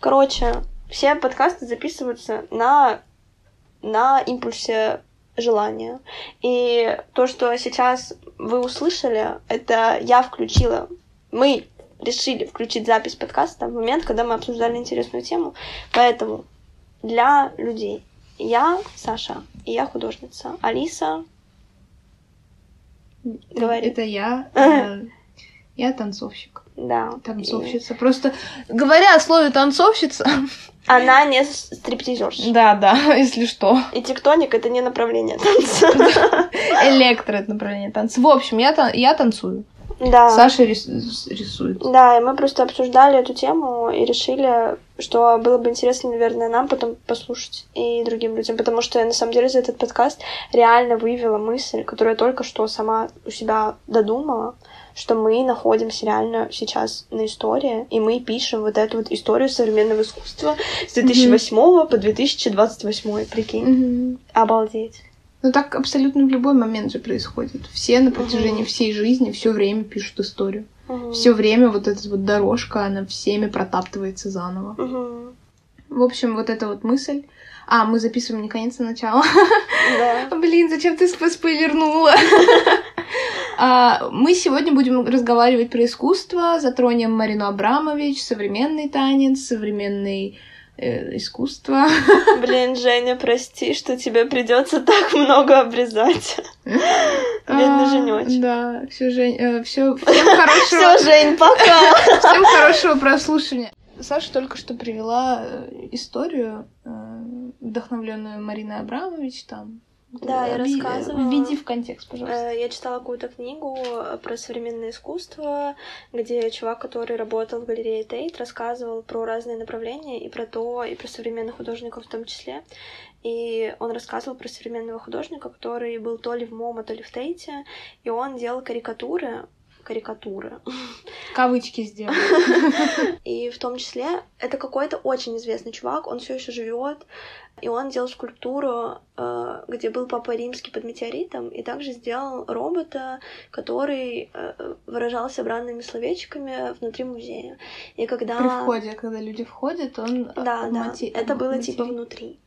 Короче, все подкасты записываются на, на импульсе желания. И то, что сейчас вы услышали, это я включила. Мы решили включить запись подкаста в момент, когда мы обсуждали интересную тему. Поэтому для людей я Саша, и я художница. Алиса Говори. Это я. Я танцовщик. Да. Танцовщица. И... Просто говоря о слове танцовщица. Она не стриптизерша. Да, да, если что. И тектоник это не направление танца. Электро это направление танца. В общем, я, я танцую. Да. Саша рис... рисует. Да, и мы просто обсуждали эту тему и решили, что было бы интересно, наверное, нам потом послушать и другим людям, потому что на самом деле за этот подкаст реально выявила мысль, которую я только что сама у себя додумала, что мы находимся реально сейчас на истории, и мы пишем вот эту вот историю современного искусства с 2008 mm-hmm. по 2028, прикинь. Mm-hmm. Обалдеть. Ну так абсолютно в любой момент же происходит. Все на протяжении uh-huh. всей жизни все время пишут историю. Uh-huh. Все время вот эта вот дорожка, она всеми протаптывается заново. Uh-huh. В общем, вот эта вот мысль. А, мы записываем не конец, а начало. Да. Блин, зачем ты спойлернула? а, мы сегодня будем разговаривать про искусство, затронем Марину Абрамович, современный танец, современный э, искусства. Блин, Женя, прости, что тебе придется так много обрезать. Бедный а, Женёч. Да, все, Жень, э, все, всем хорошего. Все, Жень, пока. Всем хорошего прослушивания. Саша только что привела э, историю, э, вдохновленную Мариной Абрамович, там да, я рассказывала. Введи в контекст, пожалуйста. Э, я читала какую-то книгу про современное искусство, где чувак, который работал в галерее Тейт, рассказывал про разные направления и про то, и про современных художников в том числе. И он рассказывал про современного художника, который был то ли в МОМА, то ли в Тейте, и он делал карикатуры карикатуры. Кавычки сделал. И в том числе это какой-то очень известный чувак, он все еще живет, и он делал скульптуру, э, где был Папа Римский под метеоритом, и также сделал робота, который э, выражался бранными словечками внутри музея. И когда... При входе, когда люди входят, он... Да, да, это было типа внутри.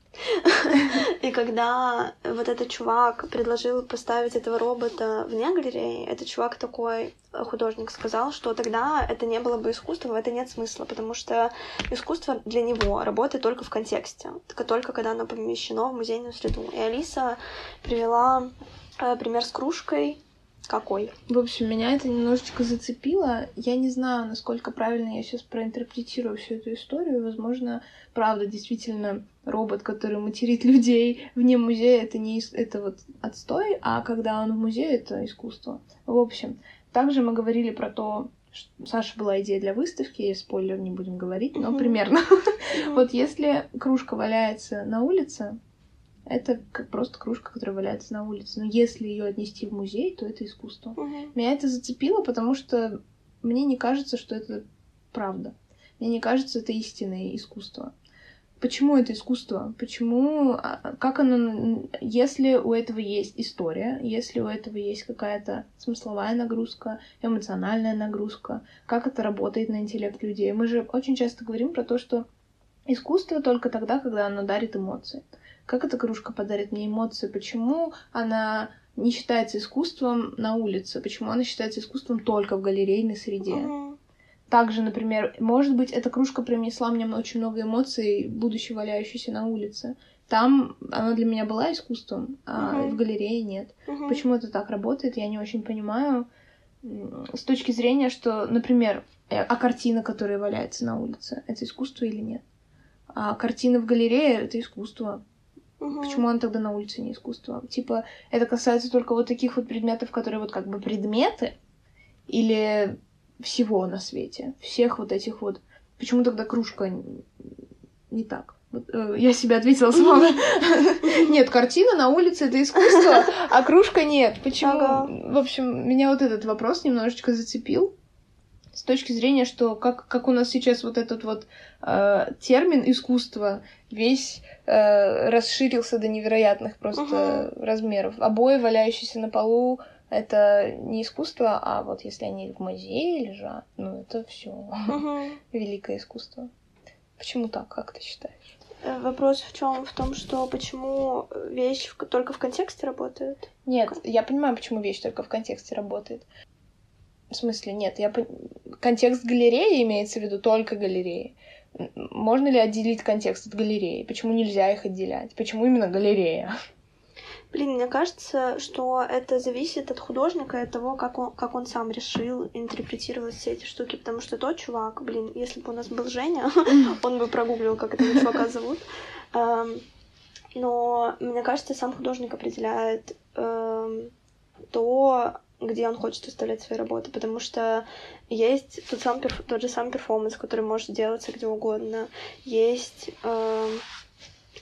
И когда вот этот чувак предложил поставить этого робота вне галереи, этот чувак такой, художник, сказал, что тогда это не было бы искусством, в это нет смысла, потому что искусство для него работает только в контексте, только когда оно помещено в музейную среду. И Алиса привела э, пример с кружкой, какой? В общем, меня это немножечко зацепило. Я не знаю, насколько правильно я сейчас проинтерпретирую всю эту историю. Возможно, правда, действительно, робот, который материт людей вне музея, это не это вот отстой, а когда он в музее, это искусство. В общем, также мы говорили про то, что Саша была идея для выставки, спойлер не будем говорить, но примерно. Вот если кружка валяется на улице, это как просто кружка, которая валяется на улице. Но если ее отнести в музей, то это искусство. Угу. Меня это зацепило, потому что мне не кажется, что это правда. Мне не кажется, это истинное искусство. Почему это искусство? Почему, а, как оно, если у этого есть история, если у этого есть какая-то смысловая нагрузка, эмоциональная нагрузка, как это работает на интеллект людей? Мы же очень часто говорим про то, что искусство только тогда, когда оно дарит эмоции как эта кружка подарит мне эмоции, почему она не считается искусством на улице, почему она считается искусством только в галерейной среде. Mm-hmm. Также, например, может быть, эта кружка принесла мне очень много эмоций, будучи валяющейся на улице. Там она для меня была искусством, а uh-huh. в галерее нет. Uh-huh. Почему это так работает, я не очень понимаю. С точки зрения, что, например, э, а картина, которая валяется на улице, это искусство или нет? А картина в галерее это искусство. Угу. Почему он тогда на улице не искусство? Типа, это касается только вот таких вот предметов, которые вот как бы предметы, или всего на свете, всех вот этих вот. Почему тогда кружка не так? Вот, э, я себе ответила сама. Нет, картина на улице это искусство, а кружка нет. Почему? В общем, меня вот этот вопрос немножечко зацепил с точки зрения, что как, как у нас сейчас вот этот вот э, термин искусство весь э, расширился до невероятных просто uh-huh. размеров. Обои, валяющиеся на полу, это не искусство, а вот если они в музее лежат, ну это все uh-huh. великое искусство. Почему так, как ты считаешь? Э, вопрос в чем? В том, что почему вещь в- только в контексте работает? Нет, я понимаю, почему вещь только в контексте работает. В смысле, нет, я контекст галереи имеется в виду только галереи. Можно ли отделить контекст от галереи? Почему нельзя их отделять? Почему именно галерея? Блин, мне кажется, что это зависит от художника и от того, как он, как он сам решил интерпретировать все эти штуки. Потому что тот чувак, блин, если бы у нас был Женя, он бы прогуглил, как этого чувака зовут. Эм, Но мне кажется, сам художник определяет эм, то, где он хочет выставлять свои работы, потому что есть тот, сам, тот же самый перформанс, который может делаться где угодно, есть эм,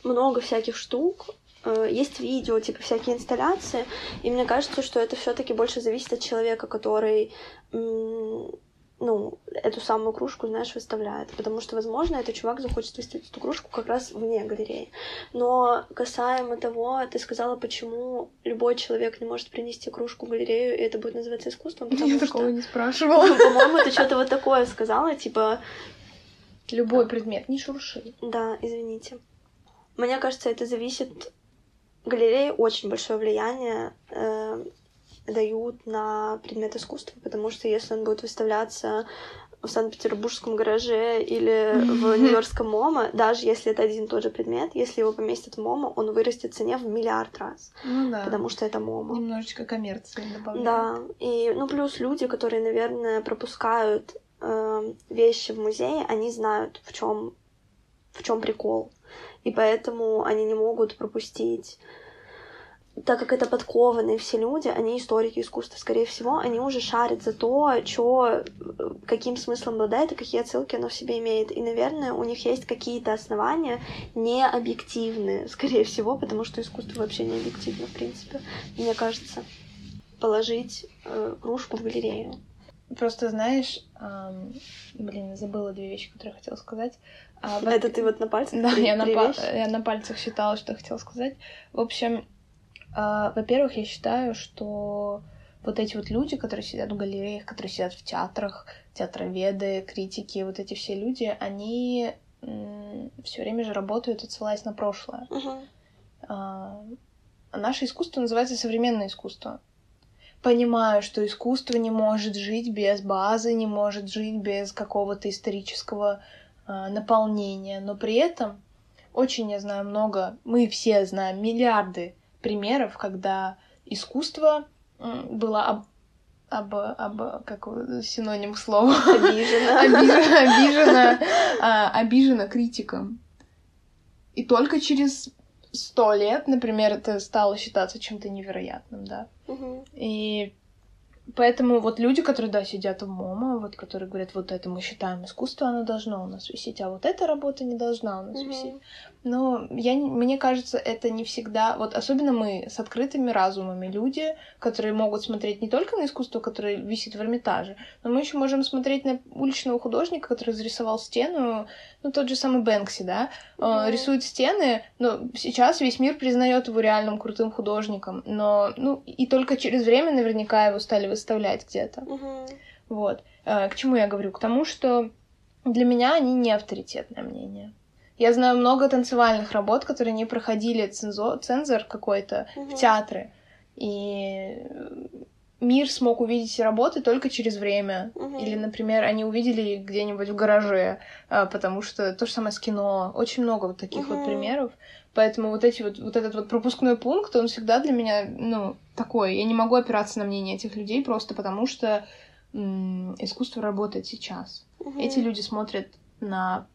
много всяких штук, э, есть видео, типа всякие инсталляции, и мне кажется, что это все таки больше зависит от человека, который м, ну, эту самую кружку, знаешь, выставляет. Потому что, возможно, этот чувак захочет выставить эту кружку как раз вне галереи. Но касаемо того, ты сказала, почему любой человек не может принести кружку в галерею, и это будет называться искусством, потому Я что... такого не спрашивала. По-моему, ты что-то вот такое сказала, типа, Любой предмет, не шурши. да, извините. Мне кажется, это зависит... Галереи очень большое влияние э, дают на предмет искусства, потому что если он будет выставляться в Санкт-Петербургском гараже или в Нью-Йоркском MoMA, даже если это один и тот же предмет, если его поместят в MoMA, он вырастет в цене в миллиард раз, Ну да. потому что это MoMA. Немножечко коммерции добавляют. Да, и ну плюс люди, которые, наверное, пропускают э, вещи в музее, они знают, в чем в чем прикол, и поэтому они не могут пропустить. Так как это подкованные все люди, они историки искусства, скорее всего, они уже шарят за то, чё, э, каким смыслом обладает и какие отсылки оно в себе имеет. И, наверное, у них есть какие-то основания не объективные, скорее всего, потому что искусство вообще не объективно, в принципе, мне кажется положить э, кружку в галерею. Просто знаешь, ам, блин, забыла две вещи, которые я хотела сказать. А, во- Это ты вот на пальцах? Да, я на, па- я на пальцах считала, что хотела сказать. В общем, во-первых, я считаю, что вот эти вот люди, которые сидят в галереях, которые сидят в театрах, театроведы, критики, вот эти все люди, они все время же работают, отсылаясь на прошлое. А, а наше искусство называется современное искусство. Понимаю, что искусство не может жить без базы, не может жить без какого-то исторического а, наполнения, но при этом очень я знаю много, мы все знаем миллиарды примеров, когда искусство было об, об, об- как синоним слова Обижена. обижена, обижена, а, обижена критиком. И только через сто лет, например, это стало считаться чем-то невероятным, да. Мгм. И поэтому вот люди, которые, да, сидят в МОМА, вот которые говорят, вот это мы считаем искусство, оно должно у нас висеть, а вот эта работа не должна у нас Мгм. висеть. Но я, не- мне кажется, это не всегда... Вот особенно мы с открытыми разумами люди, которые могут смотреть не только на искусство, которое висит в Эрмитаже, но мы еще можем смотреть на уличного художника, который зарисовал стену, ну, тот же самый Бэнкси, да, э, Мгм. рисует стены, но сейчас весь мир признает его реальным крутым художником, но, ну, и только через время наверняка его стали выставлять где-то. Мгм. Вот. Э, К чему я говорю? К тому, что для меня они не авторитетное мнение. Я знаю много танцевальных работ, которые не проходили цензо- цензор какой-то в Мгм. театры. И мир смог увидеть работы только через время. Мгм. Или, например, они увидели где-нибудь в гараже, а, потому что то же самое с кино. Очень много вот таких вот Мгм. примеров. Поэтому вот, эти вот, вот этот вот пропускной пункт, он всегда для меня, ну, такой. Я не могу опираться на мнение этих людей просто потому, что м, искусство работает сейчас. Мгм. Эти люди смотрят на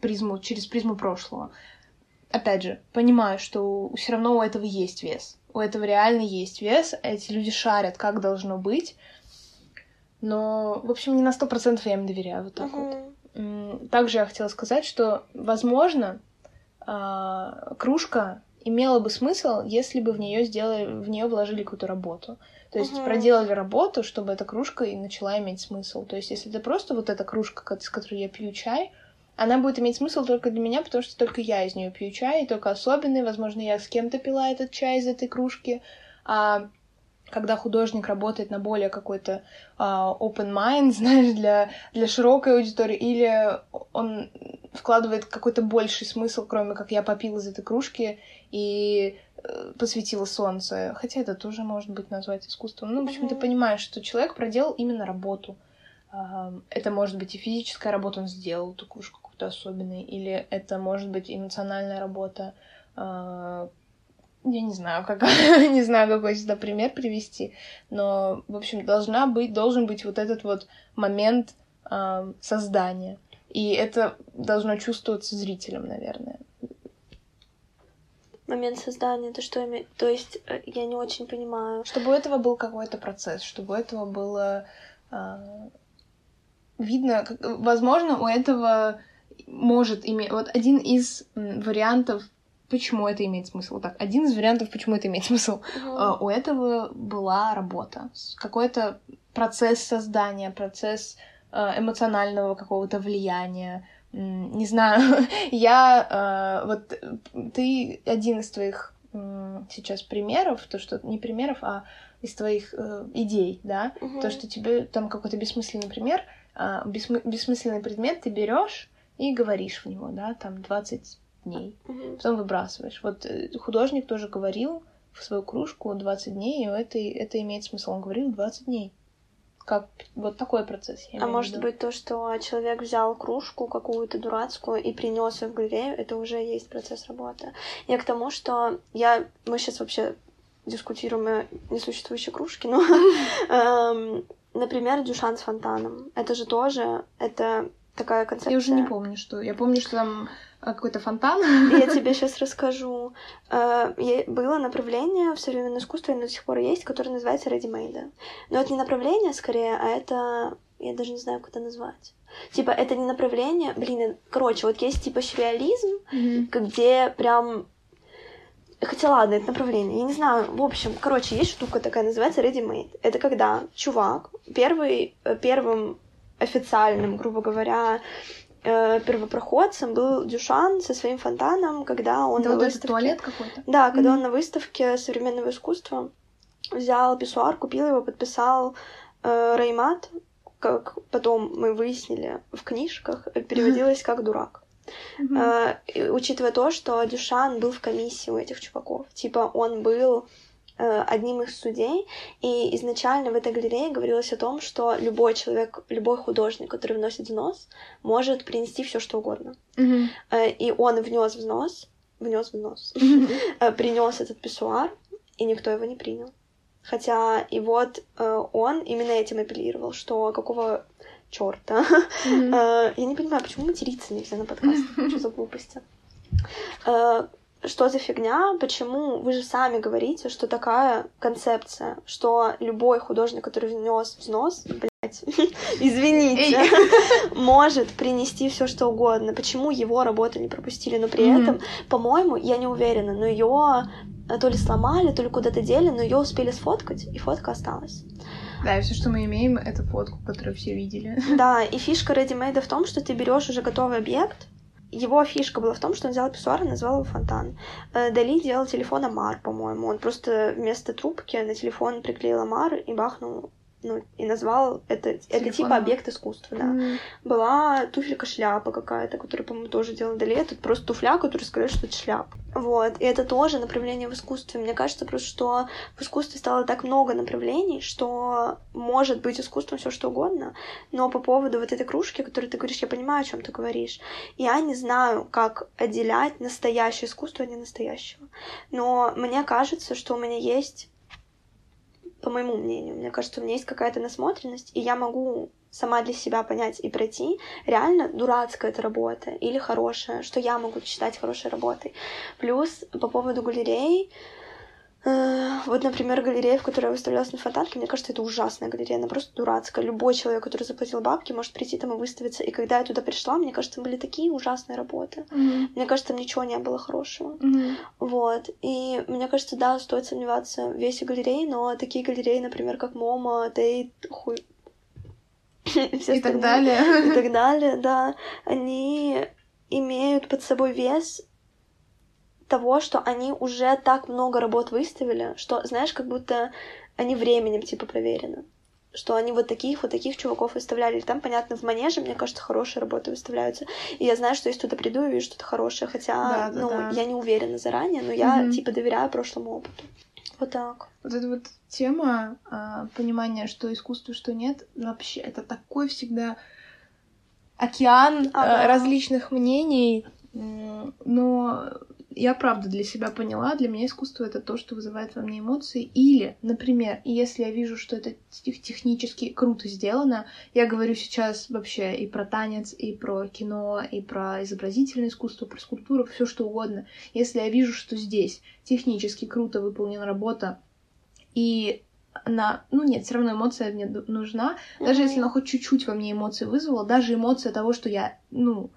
призму, через призму прошлого. Опять же, понимаю, что все равно у этого есть вес. У этого реально есть вес. Эти люди шарят, как должно быть. Но, в общем, не на сто процентов я им доверяю. Вот так вот. Мгм. М, Также я хотела сказать, что, возможно, а, кружка имела бы смысл, если бы в нее сделали, в нее вложили какую-то работу. То есть Мгм. проделали работу, чтобы эта кружка и начала иметь смысл. То есть если это просто вот эта кружка, с которой я пью чай, она будет иметь смысл только для меня, потому что только я из нее пью чай, и только особенный. Возможно, я с кем-то пила этот чай из этой кружки. А когда художник работает на более какой-то uh, open mind, знаешь, для, для широкой аудитории, или он вкладывает какой-то больший смысл, кроме как я попила из этой кружки и э, посветила солнце. Хотя это тоже может быть назвать искусством. Ну, в общем, mm-hmm. ты понимаешь, что человек проделал именно работу. Uh, это может быть и физическая работа, он сделал эту кружку какую-то особенную, или это может быть эмоциональная работа, uh, я не знаю, как, не знаю, какой сюда пример привести, но, в общем, должна быть, должен быть вот этот вот момент э, создания. И это должно чувствоваться зрителям, наверное. Момент создания, это что имеет? То есть, э, я не очень понимаю. Чтобы у этого был какой-то процесс, чтобы у этого было э, видно, как, возможно, у этого может иметь... Вот один из вариантов почему это имеет смысл. Так, один из вариантов, почему это имеет смысл. Uh-huh. у этого была работа, какой-то процесс создания, процесс э, эмоционального какого-то влияния. Не знаю, я э, вот ты один из твоих сейчас примеров, то что не примеров, а из твоих э, идей, да, uh-huh. то что тебе там какой-то бессмысленный пример, э, бессмы- бессмысленный предмет ты берешь и говоришь в него, да, там 20 дней, угу. потом выбрасываешь. Вот э, художник тоже говорил в свою кружку 20 дней, и это, это имеет смысл. Он говорил 20 дней. Как вот такой процесс. Я а может быть то, что человек взял кружку какую-то дурацкую и принес ее в галерею, это уже есть процесс работы. Я к тому, что я мы сейчас вообще дискутируем о несуществующей кружке, но, эм, например, Дюшан с фонтаном. Это же тоже, это такая концепция. Я уже не помню, что. Я помню, что там а, какой-то фонтан. Я тебе сейчас расскажу. Э, было направление в современном искусстве, оно до сих пор есть, которое называется ready-made. Но это не направление, скорее, а это... Я даже не знаю, как это назвать. Типа, это не направление... Блин, короче, вот есть типа сюрреализм, mm-hmm. где прям Хотя ладно, это направление. Я не знаю. В общем, короче, есть штука такая, называется ready-made. Это когда чувак первый, э, первым официальным, грубо говоря, э, первопроходцем был Дюшан со своим фонтаном, когда он да, на вот выставке... туалет какой-то? Да, когда mm-hmm. он на выставке современного искусства взял писсуар, купил его, подписал э, Реймат, как потом мы выяснили в книжках, переводилось как дурак. Mm-hmm. Э, учитывая то, что Дюшан был в комиссии у этих чуваков. Типа он был Э, одним из судей, и изначально в этой галерее говорилось о том, что любой человек, любой художник, который вносит взнос, может принести все что угодно. Mm-hmm. И он внес взнос, внес взнос, mm-hmm. принес этот писсуар, и никто его не принял. Хотя и вот он именно этим апеллировал, что какого черта. Mm-hmm. Я не понимаю, почему материться нельзя на подкаст? Что за глупости? Что за фигня, почему вы же сами говорите, что такая концепция, что любой художник, который внес взнос, блядь, извините, может принести все что угодно. Почему его работу не пропустили, но при этом, по-моему, я не уверена, но ее то ли сломали, то ли куда-то дели, но ее успели сфоткать, и фотка осталась. Да, и все, что мы имеем, это фотку, которую все видели. Да, и фишка Ready-Made в том, что ты берешь уже готовый объект, его фишка была в том, что он взял писсуар и назвал его фонтан. Э, Дали делал телефон Амар, по-моему. Он просто вместо трубки на телефон приклеил Амар и бахнул ну, и назвал это, это типа объект искусства, да. Mm-hmm. Была туфелька-шляпа какая-то, которую, по-моему, тоже делал Дали. Это просто туфля, которую сказали, что это шляпа. Вот. И это тоже направление в искусстве. Мне кажется просто, что в искусстве стало так много направлений, что может быть искусством все что угодно. Но по поводу вот этой кружки, которую ты говоришь, я понимаю, о чем ты говоришь. Я не знаю, как отделять настоящее искусство от ненастоящего. Но мне кажется, что у меня есть по моему мнению. Мне кажется, у меня есть какая-то насмотренность, и я могу сама для себя понять и пройти, реально дурацкая эта работа или хорошая, что я могу считать хорошей работой. Плюс по поводу галерей, Э, вот, например, галерея, в которой я выставлялась на фонтанке, мне кажется, это ужасная галерея, она просто дурацкая. Любой человек, который заплатил бабки, может прийти там и выставиться. И когда я туда пришла, мне кажется, были такие ужасные работы. Mm-hmm. Мне кажется, там ничего не было хорошего. Mm-hmm. Вот. И мне кажется, да, стоит сомневаться в весе галерей, но такие галереи, например, как MoMA, Tate, хуй... и так далее. И так далее, да. Они имеют под собой вес того, что они уже так много работ выставили, что, знаешь, как будто они временем, типа, проверены. Что они вот таких, вот таких чуваков выставляли. Там, понятно, в манеже, мне кажется, хорошие работы выставляются. И я знаю, что если туда приду и вижу что-то хорошее, хотя, Да, да, ну, да. я не уверена заранее, но я, Мгм. типа, доверяю прошлому опыту. Вот так. Вот эта вот тема а, понимания, что искусство, что нет, вообще это такой всегда океан Ага. а, различных мнений. Но я правда для себя поняла, для меня искусство это то, что вызывает во мне эмоции. Или, например, если я вижу, что это тех- технически круто сделано, я говорю сейчас вообще и про танец, и про кино, и про изобразительное искусство, про скульптуру, все что угодно. Если я вижу, что здесь технически круто выполнена работа, и она, ну нет, все равно эмоция мне нужна, даже если она хоть чуть-чуть во мне эмоции вызвала, даже эмоция того, что я, ну,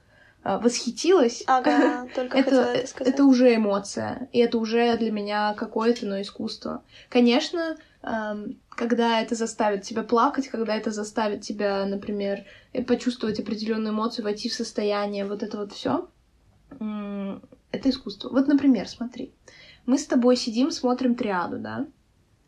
восхитилась, Ага, только это, это сказать. это уже эмоция, и это уже для меня какое-то, но искусство. Конечно, эм, когда это заставит тебя плакать, когда это заставит тебя, например, э, почувствовать определенную эмоцию, войти в состояние, вот это вот все, это искусство. Вот, например, смотри, мы с тобой сидим, смотрим триаду, да?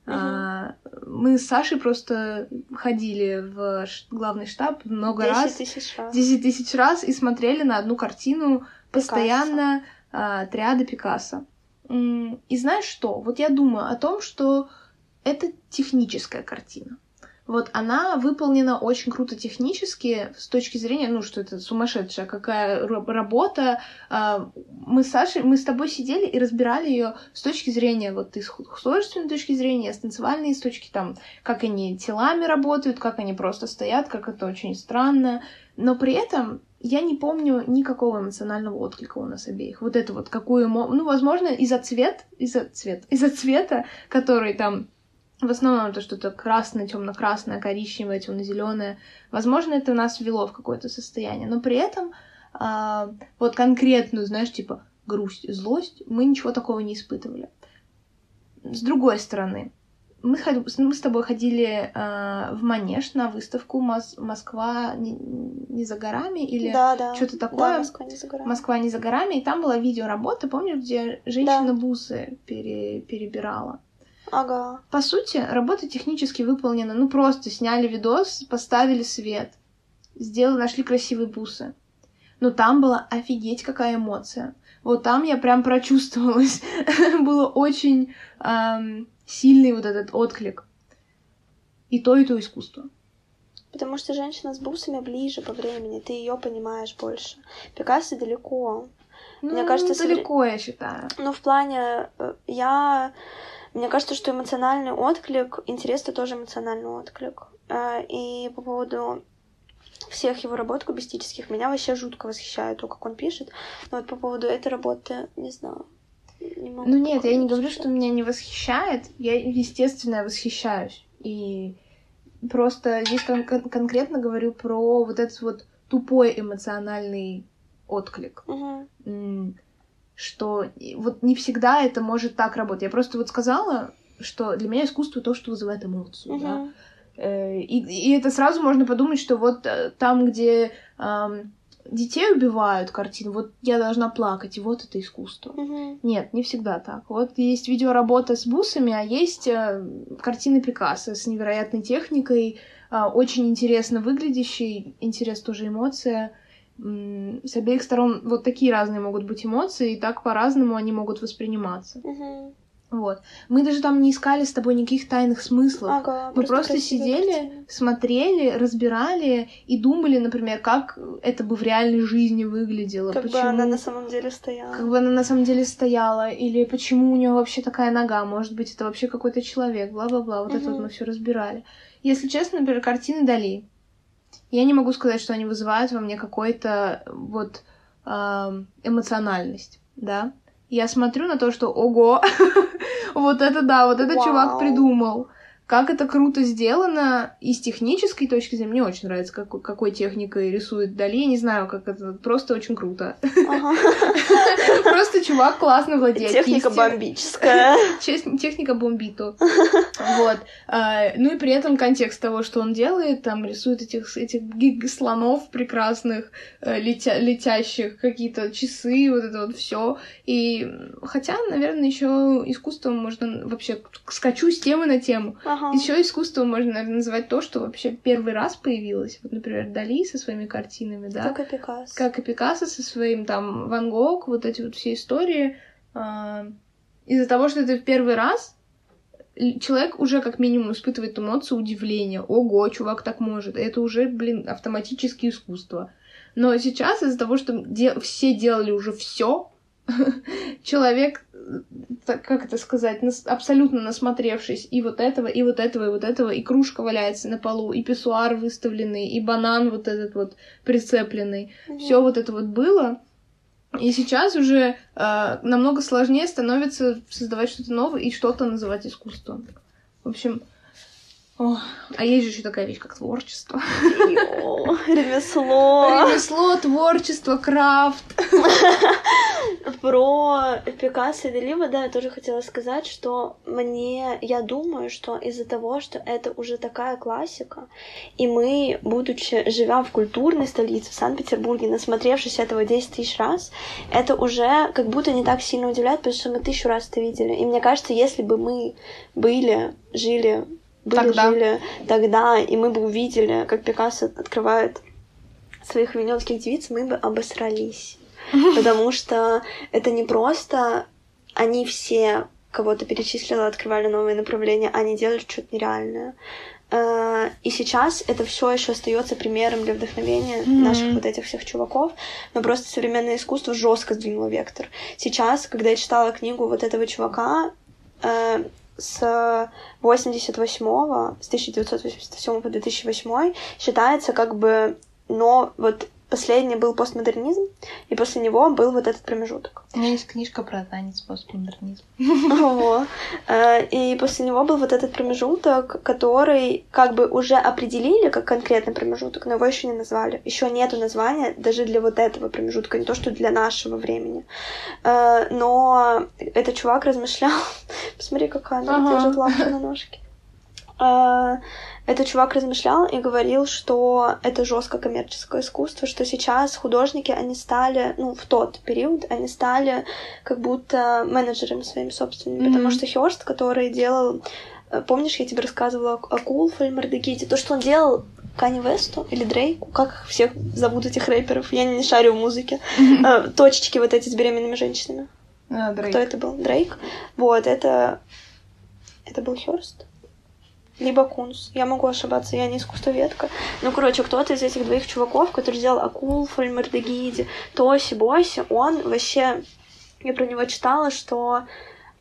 А, мы с Сашей просто ходили в главный штаб много 10 раз. тысяч раз. 10 тысяч раз и смотрели на одну картину постоянно а, триада Пикассо. И знаешь что? Вот я думаю о том, что это техническая картина. Вот она выполнена очень круто технически с точки зрения, ну, что это сумасшедшая какая ра- работа. А, Мы с Сашей, мы с тобой сидели и разбирали ее с точки зрения вот и с ху- художественной точки зрения, с танцевальной, с точки там, как они телами работают, как они просто стоят, как это очень странно. Но при этом я не помню никакого эмоционального отклика у нас обеих. Вот это вот какую. Ну, возможно, из-за цвет, из-за цвет, из-за цвета, который там в основном это что-то красное, темно-красное, коричневое, темно-зеленое. Возможно, это нас ввело в какое-то состояние. Но при этом а, вот конкретную, знаешь, типа грусть, злость, мы ничего такого не испытывали. С другой стороны, мы, мы с тобой ходили а, в Манеж на выставку Мос- Москва не, не за горами или Да, да. что-то Да, такое. Москва не за горами. Москва не за горами, и там была видеоработа, помнишь, где женщина бусы пере- перебирала. Ага. По сути, работа технически выполнена. Ну, просто сняли видос, поставили свет, сделали, нашли красивые бусы. Но там была офигеть какая эмоция. Вот там я прям прочувствовалась. Было очень ам, сильный вот этот отклик. И то, и то искусство. Потому что женщина с бусами ближе по времени, ты ее понимаешь больше. Пикассо далеко. Мне Ну, кажется, совре- далеко, я считаю. Ну, в плане, э, я... Мне кажется, что эмоциональный отклик, интерес — это тоже эмоциональный отклик. Э, И по поводу всех его работ кубистических, меня вообще жутко восхищает то, как он пишет. Но вот по поводу этой работы, не знаю. не могу Ну нет, я не говорю, что меня не восхищает. Я, естественно, восхищаюсь. И просто здесь кон- кон- конкретно говорю про вот этот вот тупой эмоциональный отклик. Мгм. Что вот не всегда это может так работать. Я просто вот сказала, что для меня искусство то, что вызывает эмоцию. да. Мгм. Э, И, и это сразу можно подумать, что вот э, там, где ам, детей убивают картину, вот я должна плакать, и вот это искусство. Мгм. Нет, не всегда так. Вот есть видеоработа с бусами, а есть э, картины Пикассо с невероятной техникой, а, очень интересно выглядящей, интерес тоже эмоция. С обеих сторон вот такие разные могут быть эмоции, и так по-разному они могут восприниматься. Мгм. Вот. Мы даже там не искали с тобой никаких тайных смыслов. Ага, Мы просто красивые сидели, картины. смотрели, разбирали и думали, например, как это бы в реальной жизни выглядело. Как бы почему она на самом деле стояла. как бы она на самом деле стояла, или почему у нее вообще такая нога, может быть, это вообще какой-то человек, бла-бла-бла, вот это вот мы все разбирали. Если честно, например, картины Дали, я не могу сказать, что они вызывают во мне какой-то вот эмоциональность, да. Я смотрю на то, что ого, вот это да, вот это чувак придумал. Как это круто сделано и с технической точки зрения. Мне очень нравится, как, какой техникой рисует Дали. Я не знаю, как это просто очень круто. Просто чувак классно владеет Техника кистью. бомбическая. Техника бомбито. Вот. А, Ну и при этом контекст того, что он делает, там рисует этих, этих слонов прекрасных, э, летя- летящих, какие-то часы, вот это вот все. И хотя, наверное, еще искусством можно вообще скачу с темы на тему. Ага. Еще искусство можно, наверное, называть то, что вообще первый раз появилось. Вот, например, Дали со своими картинами, да. Как и Пикассо. Как и Пикассо со своим там Ван Гог, вот эти вот все истории. А, Из-за того, что это в первый раз, человек уже как минимум испытывает эмоцию удивления. Ого, чувак так может. Это уже, блин, автоматически искусство. Но сейчас из-за того, что де- все делали уже все, человек, э, так, как это сказать, нас- абсолютно насмотревшись и вот этого, и вот этого, и вот этого, и кружка валяется на полу, и писсуар выставленный, и банан вот этот вот прицепленный, Мгм. все вот это вот было. И сейчас уже э, намного сложнее становится создавать что-то новое и что-то называть искусством. В общем, ох, а есть же еще такая вещь, как творчество. Йо, Ремесло. Ремесло, творчество, крафт. Про Пикассо и Делива, да, я тоже хотела сказать, что мне, я думаю, что из-за того, что это уже такая классика, и мы, будучи, живя в культурной столице, в Санкт-Петербурге, насмотревшись этого 10 тысяч раз, это уже как будто не так сильно удивляет, потому что мы тысячу раз это видели. И мне кажется, если бы мы были, жили, были, Тогда. жили тогда, и мы бы увидели, как Пикассо открывает своих венецких девиц, мы бы обосрались. Потому что это не просто они все кого-то перечислила, открывали новые направления, они делали что-то нереальное. Э, И сейчас это все еще остается примером для вдохновения Мгм. наших вот этих всех чуваков, но просто современное искусство жестко сдвинуло вектор. Сейчас, когда я читала книгу вот этого чувака э, с 88 с 1987 по 2008 считается как бы, но вот последний был постмодернизм, и после него был вот этот промежуток. У меня есть книжка про танец постмодернизм. Вот. Э, И после него был вот этот промежуток, который как бы уже определили как конкретный промежуток, но его еще не назвали. Еще нету названия даже для вот этого промежутка, не то что для нашего времени. Э, Но этот чувак размышлял. Посмотри, какая она держит лапку на ножке. Этот чувак размышлял и говорил, что это жестко коммерческое искусство, что сейчас художники, они стали, ну, в тот период, они стали как будто менеджерами своими собственными, Мгм. потому что Хёрст, который делал, э, помнишь, я тебе рассказывала о Кулфе и Мардегите, то, что он делал Кани Весту или Дрейку, как их всех зовут этих рэперов, я не шарю в музыке, Э, точечки вот эти с беременными женщинами. А, Дрейк. Кто это был? Дрейк. Вот, это... Это был Хёрст? Либо Кунс. Я могу ошибаться, я не искусствоведка. Ну, короче, кто-то из этих двоих чуваков, который сделал Акул, Фольмардегиди, Тоси, Боси, он вообще... Я про него читала, что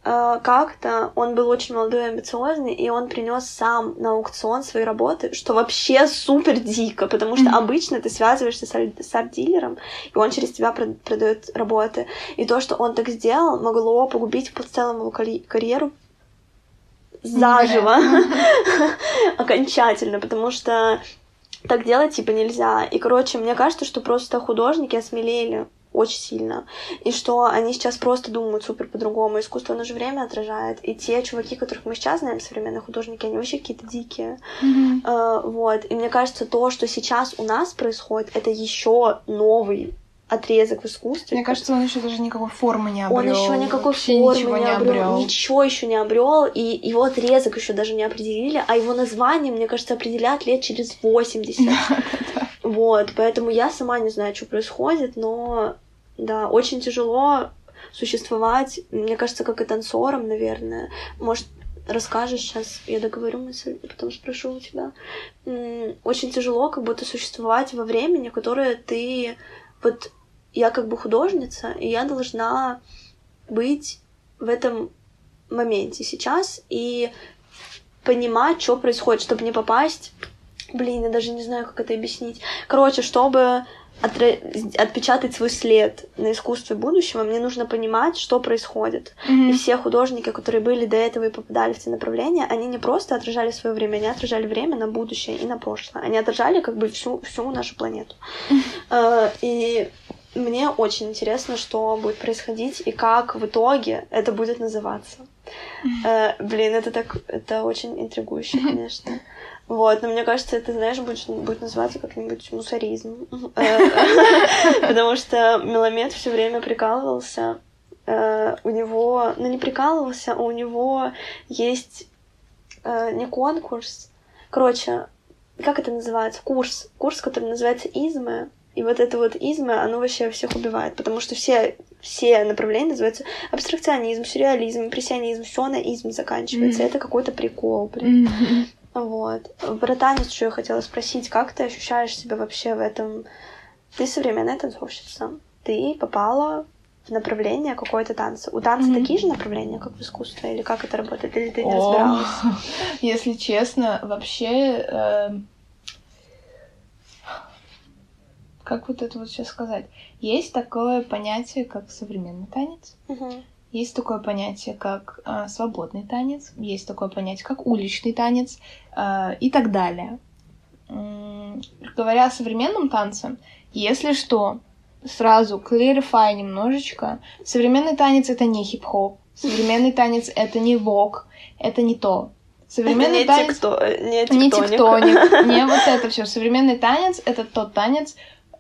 э, как-то он был очень молодой и амбициозный, и он принес сам на аукцион свои работы, что вообще супер дико, потому что Мгм. обычно ты связываешься с, с арт-дилером, и он через тебя прод- продает работы. И то, что он так сделал, могло погубить в целом его карь- карьеру заживо, окончательно, потому что так делать типа нельзя. И, короче, мне кажется, что просто художники осмелели очень сильно. И что они сейчас просто думают супер по-другому. Искусство, оно же время отражает. И те чуваки, которых мы сейчас знаем, современные художники, они вообще какие-то дикие. Мгм. Э, вот. И мне кажется, то, что сейчас у нас происходит, это еще новый отрезок в искусстве. Мне кажется, он еще даже никакой формы не Он обрел. еще никакой вообще формы ничего не не обрел, обрел. ничего еще не обрел, и его отрезок еще даже не определили, а его название, мне кажется, определят лет через 80. Вот, поэтому я сама не знаю, что происходит, но да, очень тяжело существовать, мне кажется, как и танцором, наверное. Может, расскажешь сейчас, я договорю мысль, и потом спрошу у тебя. Очень тяжело как будто существовать во времени, которое ты... Вот я как бы художница, и я должна быть в этом моменте сейчас и понимать, что происходит, чтобы не попасть... Блин, я даже не знаю, как это объяснить. Короче, чтобы отре- отпечатать свой след на искусстве будущего, мне нужно понимать, что происходит. И Мгм. все художники, которые были до этого и попадали в те направления, они не просто отражали свое время, они отражали время на будущее и на прошлое. Они отражали как бы всю, всю нашу планету. Э, И мне очень интересно, что будет происходить и как в итоге это будет называться. Э, Блин, это так, это очень интригующе, конечно. Вот, но мне кажется, это, знаешь, будет, будет называться как-нибудь мусоризм. Э, Потому что Меломед все время прикалывался. Э, У него, ну не прикалывался, а у него есть э, не конкурс, короче, как это называется? Курс. Курс, который называется измы. И вот это вот измы, оно вообще всех убивает, потому что все, все направления называются абстракционизм, сюрреализм, импрессионизм, все на изм заканчивается. Mm-hmm. Это какой-то прикол, блин. Mm-hmm. Вот. Про танец что я хотела спросить, как ты ощущаешь себя вообще в этом? Ты современная танцовщица. Ты попала в направление какое-то танца. У танца mm-hmm. такие же направления, как в искусстве, или как это работает, или ты не разбиралась? Если честно, вообще э, как вот это вот сейчас сказать? Есть такое понятие, как современный танец. Угу. Есть такое понятие, как э, свободный танец. Есть такое понятие, как уличный танец э, и так далее. М-м, говоря о современном танце, если что, сразу clarify немножечко. Современный танец это не хип-хоп. Современный танец это не вок. Это не то. Современный это не танец... Тикто... Не, не тектоник. Не вот это все. Современный танец — это тот танец,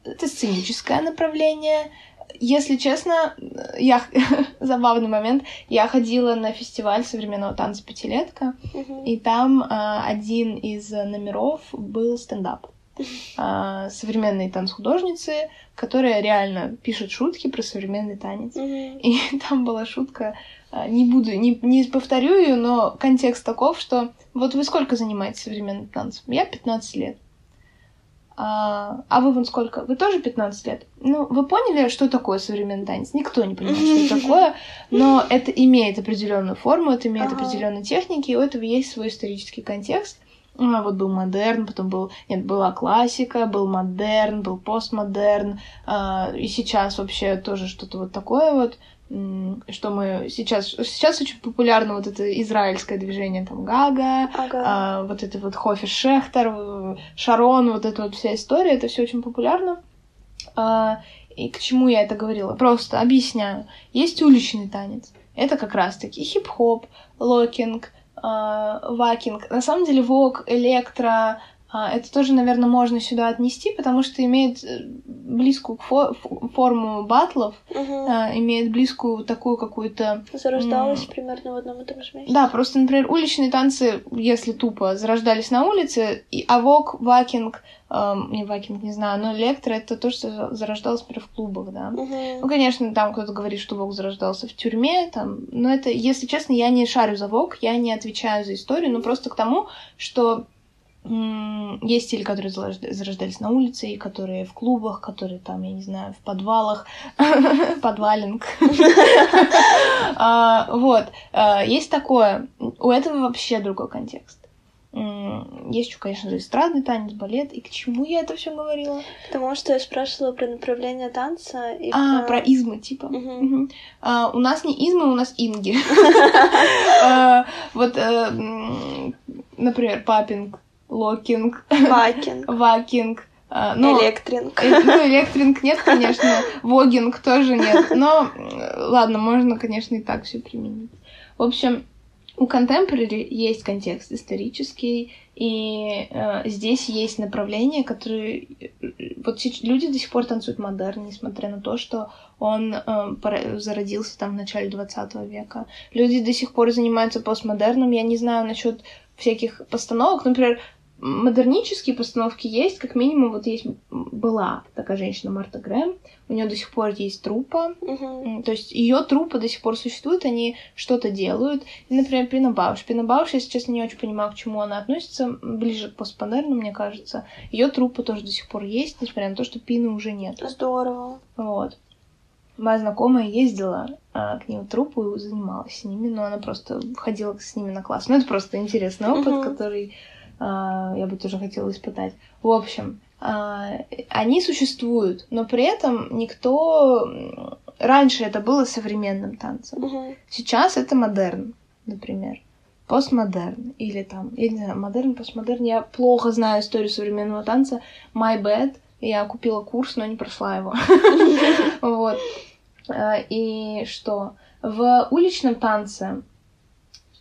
это сценическое направление. Если честно, я забавный момент. Я ходила на фестиваль современного танца пятилетка, uh-huh. и там э, один из номеров был стендап. Э, современные танцхудожницы, которая реально пишет шутки про современный танец. Uh-huh. И там была шутка, э, не буду, не, не повторю ее, но контекст таков, что вот вы сколько занимаетесь современным танцем? Я 15 лет. А, а вы вон сколько? Вы тоже 15 лет? Ну, вы поняли, что такое современный танец? Никто не понимает, что такое, но это имеет определенную форму, это имеет ага. определенные техники, и у этого есть свой исторический контекст. А, вот был модерн, потом был... Нет, была классика, был модерн, был постмодерн, а, и сейчас вообще тоже что-то вот такое вот что мы сейчас... Сейчас очень популярно вот это израильское движение, там, Гага, ага. а, вот это вот Хофеш Шехтер, Шарон, вот эта вот вся история, это все очень популярно. А, и к чему я это говорила? Просто объясняю. Есть уличный танец. Это как раз-таки хип-хоп, локинг, а, вакинг. На самом деле вог, электро, это тоже, наверное, можно сюда отнести, потому что имеет э, близкую фо форму батлов, угу. имеет близкую такую какую-то... Зарождалась примерно в одном и том же месте. Да, просто, например, уличные танцы, если тупо, зарождались на улице, и авок, вакинг, эм, не вакинг, не знаю, но электро — это то, что зарождалось, например, в клубах, да. Угу. Ну, конечно, там кто-то говорит, что вок зарождался в тюрьме, там, но это, если честно, я не шарю за вок, я не отвечаю за историю, но просто к тому, что есть стили, которые зарождались на улице, и которые в клубах, которые там, я не знаю, в подвалах, подвалинг. А, вот. А, есть такое. У этого вообще другой контекст. Есть еще, конечно же, эстрадный танец, балет. И к чему я это все говорила? Потому что я спрашивала про направление танца. И а, про... про измы, типа. Угу. Угу. А, у нас не измы, у нас инги. Вот, э, например, папинг локинг, вакинг, вакинг, ну, электринг. Э, ну, электринг нет, конечно, вогинг тоже нет, но ладно, можно, конечно, и так все применить. В общем, у contemporary есть контекст исторический, и э, здесь есть направления, которые... Вот люди до сих пор танцуют модерн, несмотря на то, что он э, зародился там в начале 20 века. Люди до сих пор занимаются постмодерном. Я не знаю насчет всяких постановок. Например, модернические постановки есть, как минимум, вот есть была такая женщина Марта Грэм, у нее до сих пор есть трупа, uh-huh. то есть ее трупа до сих пор существует, они что-то делают. И, например, Пина Бауш. Пина Бауш, я, честно, не очень понимаю, к чему она относится, ближе к постмодерну, мне кажется. Ее трупа тоже до сих пор есть, несмотря на то, что Пины уже нет. Здорово. Вот. Моя знакомая ездила а, к ним в труппу и занималась с ними, но она просто ходила с ними на класс. Ну, это просто интересный опыт, uh-huh. который я бы тоже хотела испытать. В общем, а, они существуют, но при этом никто... Раньше это было современным танцем. Uh-huh. Сейчас это модерн, например. Постмодерн. Или там, я не знаю, модерн, постмодерн. Я плохо знаю историю современного танца. My bad. Я купила курс, но не прошла его. Вот. А, и что? В уличном танце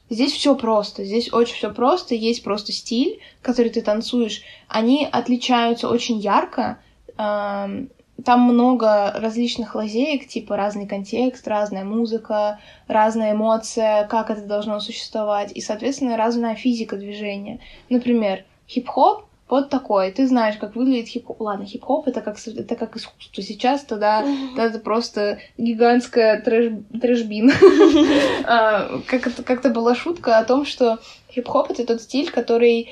Здесь все просто, здесь очень все просто, есть просто стиль, который ты танцуешь. Они отличаются очень ярко. там много различных лазеек, типа разный контекст, разная музыка, разная эмоция, как это должно существовать, и, соответственно, разная физика движения. Например, хип-хоп вот такой. Ты знаешь, как выглядит хип-хоп. Ладно, хип-хоп это как, это как искусство. Сейчас тогда, тогда это просто гигантская трэш, трэшбин. А, как-то была шутка о том, что хип-хоп это тот стиль, который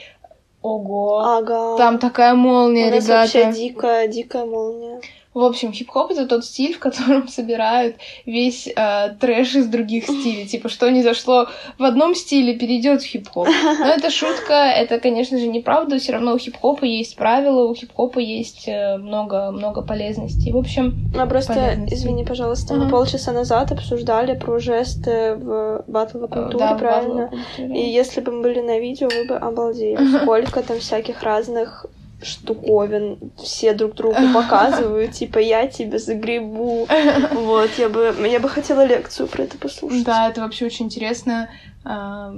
Ого. Ага. Там такая молния, У нас ребята. вообще дикая, дикая молния. В общем, хип-хоп это тот стиль, в котором собирают весь э, трэш из других стилей. Типа, что не зашло в одном стиле, перейдет в хип-хоп. Но это шутка, это, конечно же, неправда. Все равно у хип-хопа есть правила, у хип-хопа есть много-много э, полезностей. В общем, Ну, просто, извини, пожалуйста, мы полчаса назад обсуждали про жесты в батловой культуре, да, правильно? культуре. И если бы мы были на видео, вы бы обалдели. Сколько там всяких разных штуковин все друг другу показывают, типа я тебя загребу. Вот, я бы, я бы хотела лекцию про это послушать. Да, это вообще очень интересно. А,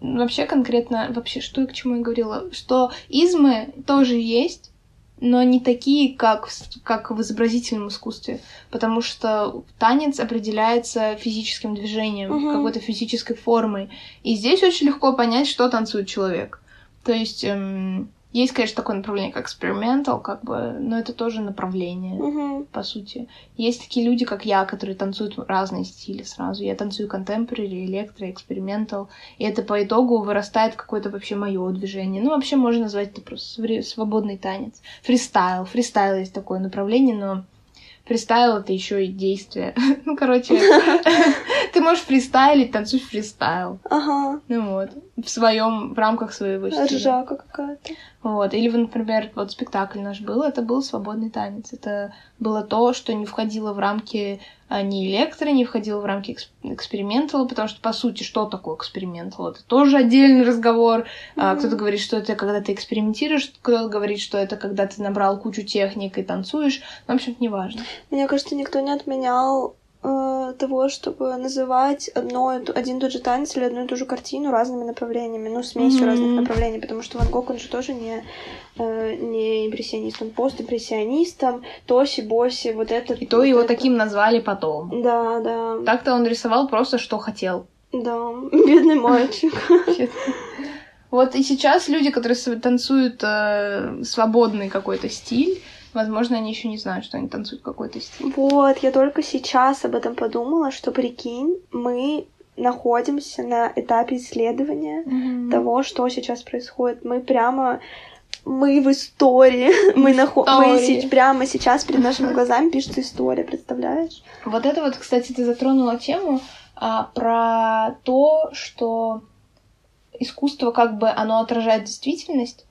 вообще конкретно, вообще что и к чему я говорила, что измы тоже есть, но не такие, как, как в изобразительном искусстве, потому что танец определяется физическим движением, Мгм. какой-то физической формой. И здесь очень легко понять, что танцует человек. То есть эм, есть, конечно, такое направление, как experimental, как бы, но это тоже направление Мгм. по сути. Есть такие люди, как я, которые танцуют разные стили сразу. Я танцую contemporary, электро, экспериментал. И это по итогу вырастает какое-то вообще мое движение. Ну, вообще можно назвать это просто свободный танец. Фристайл. Фристайл есть такое направление, но фристайл это еще и действие. Ну, короче, ты можешь фристайлить, танцуй фристайл. Ага, Ну вот. В своем, в рамках своего стиля. ржака какая-то. Вот. Или, например, вот спектакль наш был, это был свободный танец. Это было то, что не входило в рамки ни электро, не входило в рамки экс- экспериментала, потому что, по сути, что такое экспериментал? Это тоже отдельный разговор. А, Мгм. Кто-то говорит, что это когда ты экспериментируешь, кто-то говорит, что это когда ты набрал кучу техник и танцуешь. Ну, в общем, неважно. Мне кажется, никто не отменял э, того, чтобы называть одно, один и тот же танец или одну и ту же картину разными направлениями, ну, смесью Мгм. разных направлений, потому что Ван Гог, он же тоже не, э, не импрессионист, он постимпрессионистом, Тоси, Боси, вот это. И то вот его это. таким назвали потом. Да, да, Так-то он рисовал просто, что хотел. да, бедный мальчик. Вот и сейчас люди, которые танцуют э, свободный какой-то стиль, возможно, они еще не знают, что они танцуют какой-то стиль. Вот, я только сейчас об этом подумала, что, прикинь, мы находимся на этапе исследования того, что сейчас происходит. Мы прямо мы в истории. Мы, нахо... мы истории. се- прямо сейчас перед нашими глазами пишется история, представляешь? Вот это вот, кстати, ты затронула тему а, про то, что искусство как бы оно отражает действительность,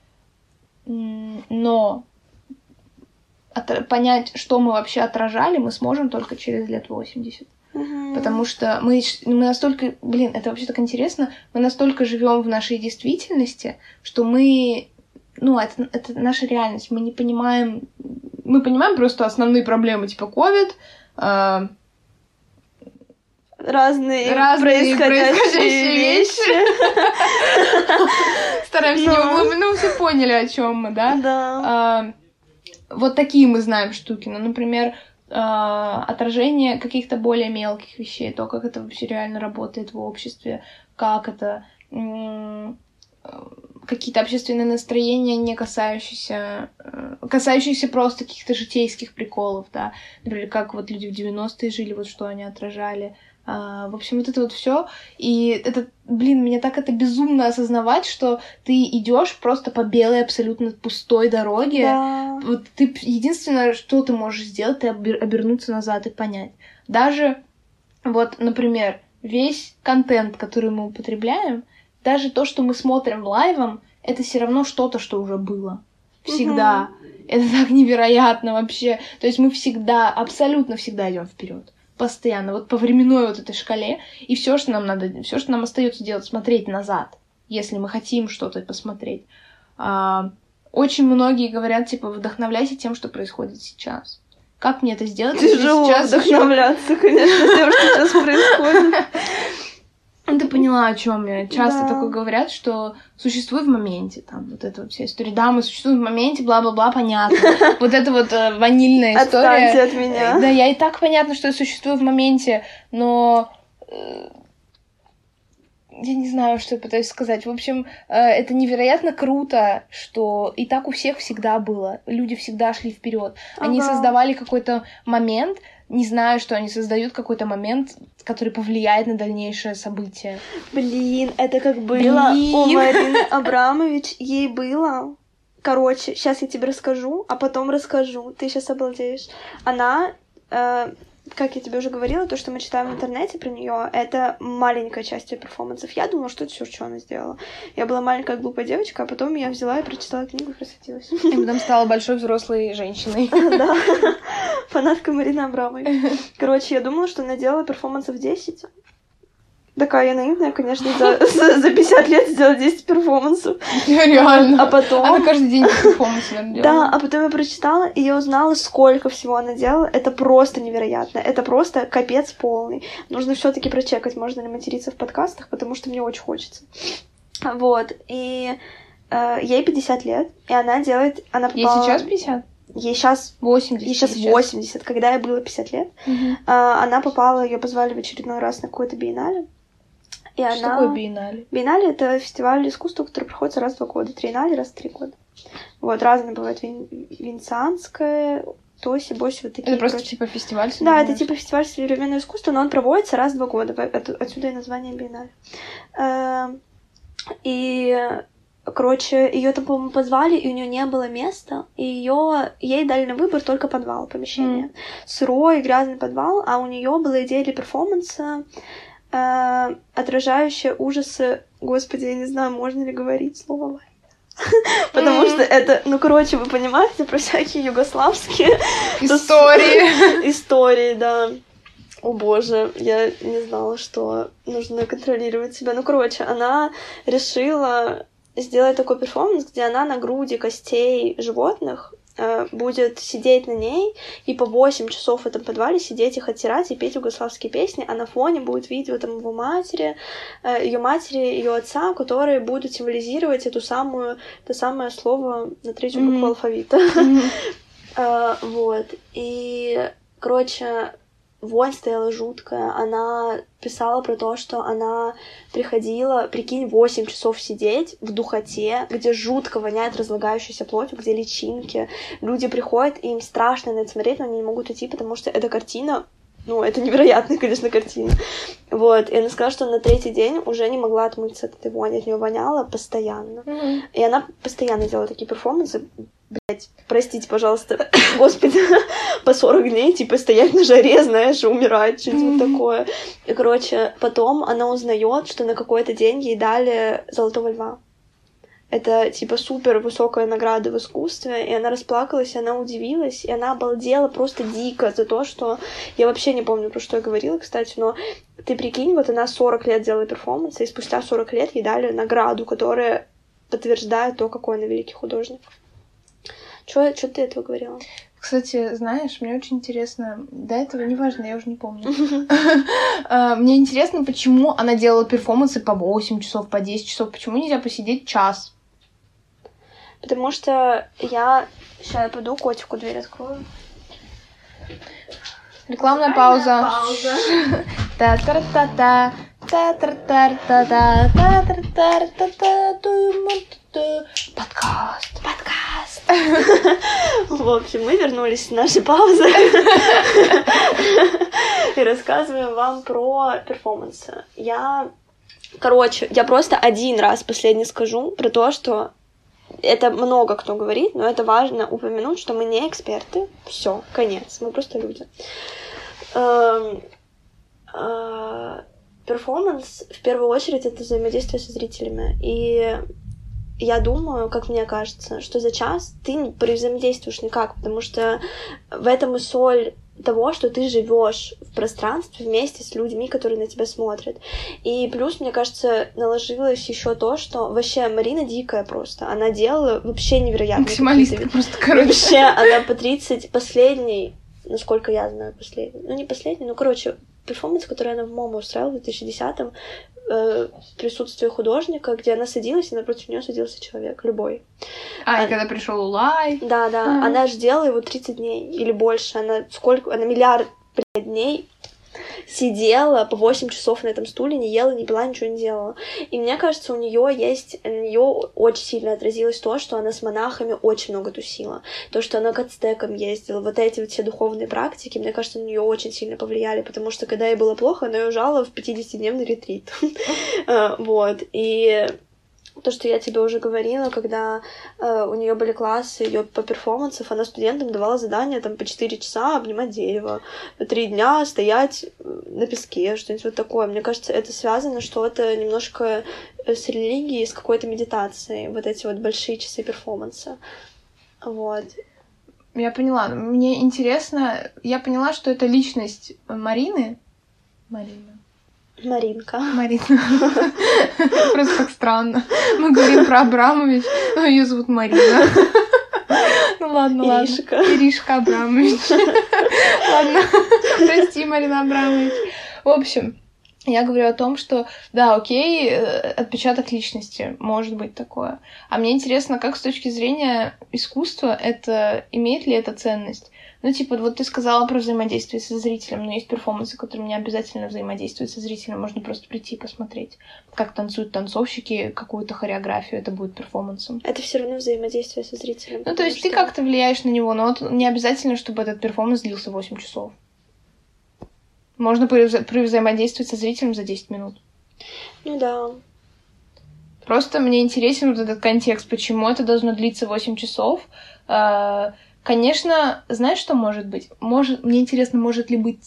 но понять, что мы вообще отражали, мы сможем только через лет 80. Потому что мы, мы настолько, блин, это вообще так интересно, мы настолько живем в нашей действительности, что мы, ну, это, это наша реальность, мы не понимаем, мы понимаем просто основные проблемы, типа COVID, а, Разные, Разные происходящие, происходящие вещи. стараемся не углубляться, ну, все поняли, о чем мы, да? Да. А, вот такие мы знаем штуки. Ну, например, а, отражение каких-то более мелких вещей, то, как это вообще реально работает в обществе, как это э, какие-то общественные настроения, не касающиеся, э, касающиеся просто каких-то житейских приколов, да. Например, как вот люди в 90-е жили, вот что они отражали. А, в общем, вот это вот все. И это, блин, меня так это безумно осознавать, что ты идешь просто по белой абсолютно пустой дороге. Да. Вот ты единственное, что ты можешь сделать, обер- обернуться назад и понять. Даже вот, например, весь контент, который мы употребляем, даже то, что мы смотрим лайвом, это все равно что-то, что уже было. Всегда. Это так невероятно вообще. То есть мы всегда, абсолютно всегда идем вперед. Постоянно, вот по временной вот этой шкале. И все, что нам надо, все, что нам остается делать, смотреть назад, если мы хотим что-то посмотреть. А, очень многие говорят, типа, вдохновляйся тем, что происходит сейчас. Как мне это сделать? Тяжело сейчас вдохновляться, конечно, тем, что сейчас происходит. Ну, ты поняла, о чем я. Часто Да. такое говорят, что существуй в моменте. Там вот эта вот вся история. Да, мы существуем в моменте, бла-бла-бла, понятно. Вот это вот э, ванильная Отстаньте история. от меня. Да, я и так понятно, что я существую в моменте, но э, я не знаю, что я пытаюсь сказать. В общем, э, это невероятно круто, что и так у всех всегда было. Люди всегда шли вперед. Они Ага. создавали какой-то момент, не знаю, что они создают какой-то момент, который повлияет на дальнейшее событие. Блин, это как было Блин. у Марины Абрамович. Ей было... Короче, сейчас я тебе расскажу, а потом расскажу. Ты сейчас обалдеешь. Она, э, как я тебе уже говорила, то, что мы читаем в интернете про нее, это маленькая часть ее перформансов. Я думала, что это все, что она сделала. Я была маленькая глупая девочка, а потом я взяла и прочитала книгу и просветилась. И потом стала большой взрослой женщиной. Да, фанатка Марины Абрамовой. Короче, я думала, что она делала перформансов 10. Такая я наивная, конечно, за, за за 50 лет сделала 10 перформансов. Реально. А потом... Она каждый день перформанс, наверное, Да, делала. а потом я прочитала, и я узнала, сколько всего она делала. Это просто невероятно. Это просто капец полный. Нужно все таки прочекать, можно ли материться в подкастах, потому что мне очень хочется. Вот, и э, ей 50 лет, и она делает... Она Ей попала- сейчас 50? Ей сейчас... 80. Ей сейчас 80, когда ей было 50 лет. Мгм. А, она попала, ее позвали в очередной раз на какое-то биеннале. И Что она... такое биеннале? Биеннале — это фестиваль искусства, который проходится раз в два года. Триеннале раз в три года. Вот, разные бывают. Вен... Венецианское, Тоси, Боси, вот такие, Это просто короче. типа фестиваль? Да, это типа фестиваль современного искусства, но он проводится раз в два года. Это- Отсюда и название биеннале. Эм, И, короче, ее там, по-моему, позвали, и у нее не было места, и ее ей дали на выбор только подвал помещения. Сырой, грязный подвал, а у нее была идея для перформанса, э, отражающая ужасы. Господи, я не знаю, можно ли говорить слово война. Потому что это, ну, короче, вы понимаете, про всякие югославские Истории. истории, да. О боже, я не знала, что нужно контролировать себя. Ну, короче, она решила сделать такой перформанс, где она на груди костей животных э, будет сидеть на ней и по 8 часов в этом подвале сидеть их оттирать и петь югославские песни, а на фоне будет видео там его матери, ее матери, ее отца, которые будут символизировать эту самую, то самое слово на третью букву Мгм. алфавита. Мгм. А, вот. И, короче, вонь стояла жуткая. Она писала про то, что она приходила, прикинь, 8 часов сидеть в духоте, где жутко воняет разлагающейся плотью, где личинки. Люди приходят, и им страшно на это смотреть, но они не могут идти, потому что эта картина ну, это невероятная, конечно, картина. Вот, и она сказала, что на третий день уже не могла отмыться от этой вони, от нее воняло постоянно. Мгм. И она постоянно делала такие перформансы. Блять, простите, пожалуйста, господи, по 40 дней, типа, стоять на жаре, знаешь, умирать, что-то вот Мгм. такое. И, короче, потом она узнает, что на какой-то день ей дали золотого льва. Это, типа, супер высокая награда в искусстве, и она расплакалась, и она удивилась, и она обалдела просто дико за то, что... Я вообще не помню, про что я говорила, кстати, но ты прикинь, вот она 40 лет делала перформанс, и спустя 40 лет ей дали награду, которая подтверждает то, какой она великий художник. Чё ты этого говорила? Кстати, знаешь, мне очень интересно, до этого неважно, я уже не помню. А, Мне интересно, почему она делала перформансы по 8 часов, по 10 часов, почему нельзя посидеть час? Потому что я... Сейчас я пойду котику дверь открою. Рекламная пауза. Пауза. Та-та-та-та. Подкаст. Подкаст. В общем, мы вернулись с нашей паузы и рассказываем вам про перформансы. Я... Короче, я просто один раз последний скажу про то, что это много кто говорит, но это важно упомянуть, что мы не эксперты. Все, конец. Мы просто люди. Перформанс в первую очередь это взаимодействие со зрителями. И я думаю, как мне кажется, что за час ты не взаимодействуешь никак, потому что в этом и соль того, что ты живешь в пространстве вместе с людьми, которые на тебя смотрят. И плюс, мне кажется, наложилось еще то, что вообще Марина дикая просто. Она делала вообще невероятные Максималистка просто, короче. Вообще, она по 30 последний, насколько я знаю, последний. Ну, не последний, ну, короче, перформанс, который она в MoMA устраивала в 2010-м, э, присутствие художника, где она садилась, и напротив нее садился человек, любой. А, и когда пришел Улай. Да, да. Мгм. Она же делала его 30 дней или больше. Она сколько... Она миллиард блядь, дней сидела по 8 часов на этом стуле, не ела, не пила, ничего не делала. И мне кажется, у нее есть, на нее очень сильно отразилось то, что она с монахами очень много тусила. То, что она к ацтекам ездила. Вот эти вот все духовные практики, мне кажется, на нее очень сильно повлияли, потому что когда ей было плохо, она уезжала в 50-дневный ретрит. Э, Вот. И то, что я тебе уже говорила, когда э, у нее были классы ее по перформансам, она студентам давала задание там по 4 часа обнимать дерево, по 3 дня стоять э, на песке, что-нибудь вот такое. Мне кажется, это связано что-то немножко э, с религией, с какой-то медитацией, вот эти вот большие часы перформанса. Вот. Я поняла. Мне интересно, я поняла, что это личность Марины. Марина. Маринка. Марина. Просто так странно. Мы говорим про Абрамович, но ее зовут Марина. Ну ладно, ладно. Иришка. Иришка Абрамович. Ладно, прости, Марина Абрамович. В общем, я говорю о том, что, да, окей, э, отпечаток личности, может быть такое. А мне интересно, как с точки зрения искусства это, имеет ли это ценность? Ну, типа, вот ты сказала про взаимодействие со зрителем, но есть перформансы, которые не обязательно взаимодействуют со зрителем, можно просто прийти и посмотреть, как танцуют танцовщики, какую-то хореографию, это будет перформансом. Это все равно взаимодействие со зрителем. Ну, то есть ты что- как-то влияешь на него, но вот не обязательно, чтобы этот перформанс длился 8 часов. Можно превза- превзаимодействовать со зрителем за 10 минут. Ну да. Просто мне интересен вот этот контекст, почему это должно длиться 8 часов. Э, Конечно, знаешь, что может быть? Может, мне интересно, может ли быть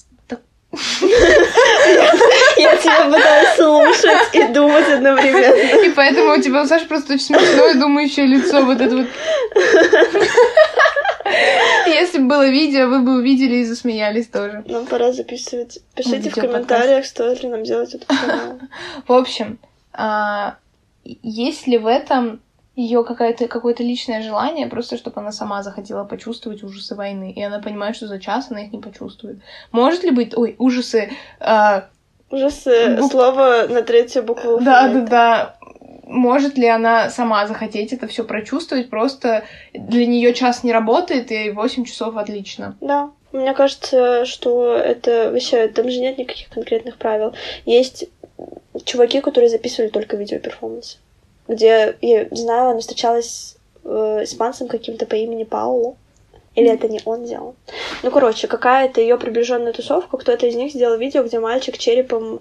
Я тебя пытаюсь слушать и думать одновременно. И поэтому у тебя, Саша, просто очень смешное думающее лицо, вот это вот. Если бы было видео, вы бы увидели и засмеялись тоже. Нам пора записывать. Пишите в комментариях, стоит ли нам делать этот канал. В общем, а, есть ли в этом ее какое-то какое-то личное желание, просто чтобы она сама захотела почувствовать ужасы войны, и она понимает, что за час она их не почувствует. Может ли быть, ой, ужасы, а, Ужасы Бук- слово на третью букву. да, да, да, может ли она сама захотеть это все прочувствовать, просто для нее час не работает, и 8 часов отлично. Да. Мне кажется, что это вообще, там же нет никаких конкретных правил. Есть чуваки, которые записывали только видеоперформансы. Где, я знаю, она встречалась э, испанцем каким-то по имени Пауло. Или это не он делал? Ну, короче, какая-то ее приближенная тусовка, кто-то из них сделал видео, где мальчик черепом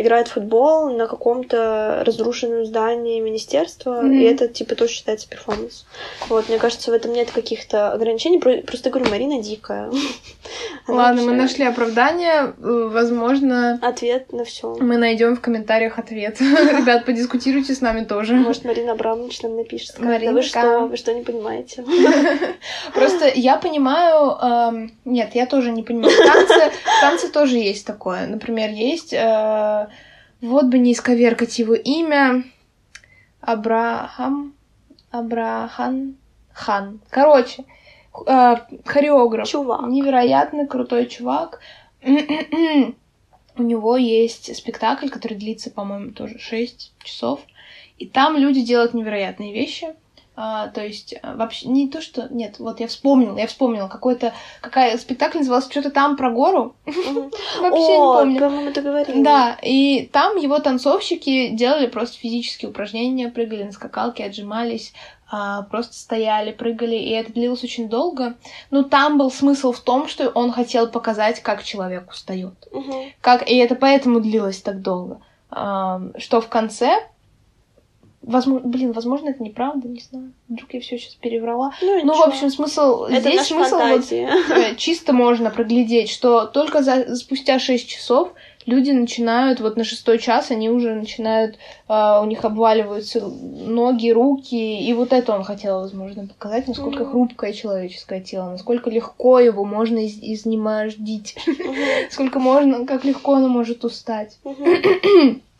играет в футбол на каком-то разрушенном здании министерства, Мгм. и это, типа, тоже считается перформанс. Вот, мне кажется, в этом нет каких-то ограничений, про- просто говорю, Марина дикая. Ладно, мы нашли оправдание, э, возможно, Ответ на все. мы найдем в комментариях ответ. Ребят, подискутируйте с нами тоже. Может, Марина Абрамович нам напишет. Маринка. вы что, вы что не понимаете? Просто я понимаю... эм, нет, я тоже не понимаю. В танце, в танце тоже есть такое. Например, есть... э, вот бы не исковеркать его имя. Абрахам... Абрахан... Хан. Короче, э, хореограф. Чувак. Невероятно крутой чувак. У него есть спектакль, который длится, по-моему, тоже 6 часов. И там люди делают невероятные вещи. А, то есть а, вообще не то, что... Нет, вот я вспомнила, я вспомнила. Какой-то... Какая спектакль назывался что-то там про гору. Вообще не помню. по-моему, ты говорила. Да, и там его танцовщики делали просто физические упражнения, прыгали на скакалке, отжимались, а, просто стояли, прыгали, и это длилось очень долго. Но там был смысл в том, что он хотел показать, как человек устает. Мгм. Как... И это поэтому длилось так долго. Что в конце... Возможно, блин, возможно, это неправда, не знаю. Вдруг я все сейчас переврала. Ну, Ну, в общем, смысл... это Здесь смысл вот фантазия. э, чисто можно проглядеть, что только за, спустя 6 часов люди начинают, вот на шестой час они уже начинают, а, у них обваливаются ноги, руки, и вот это он хотел, возможно, показать, насколько Мгм. хрупкое человеческое тело, насколько легко его можно из- изнемождить, Мгм. сколько можно, как легко оно может устать. Мгм.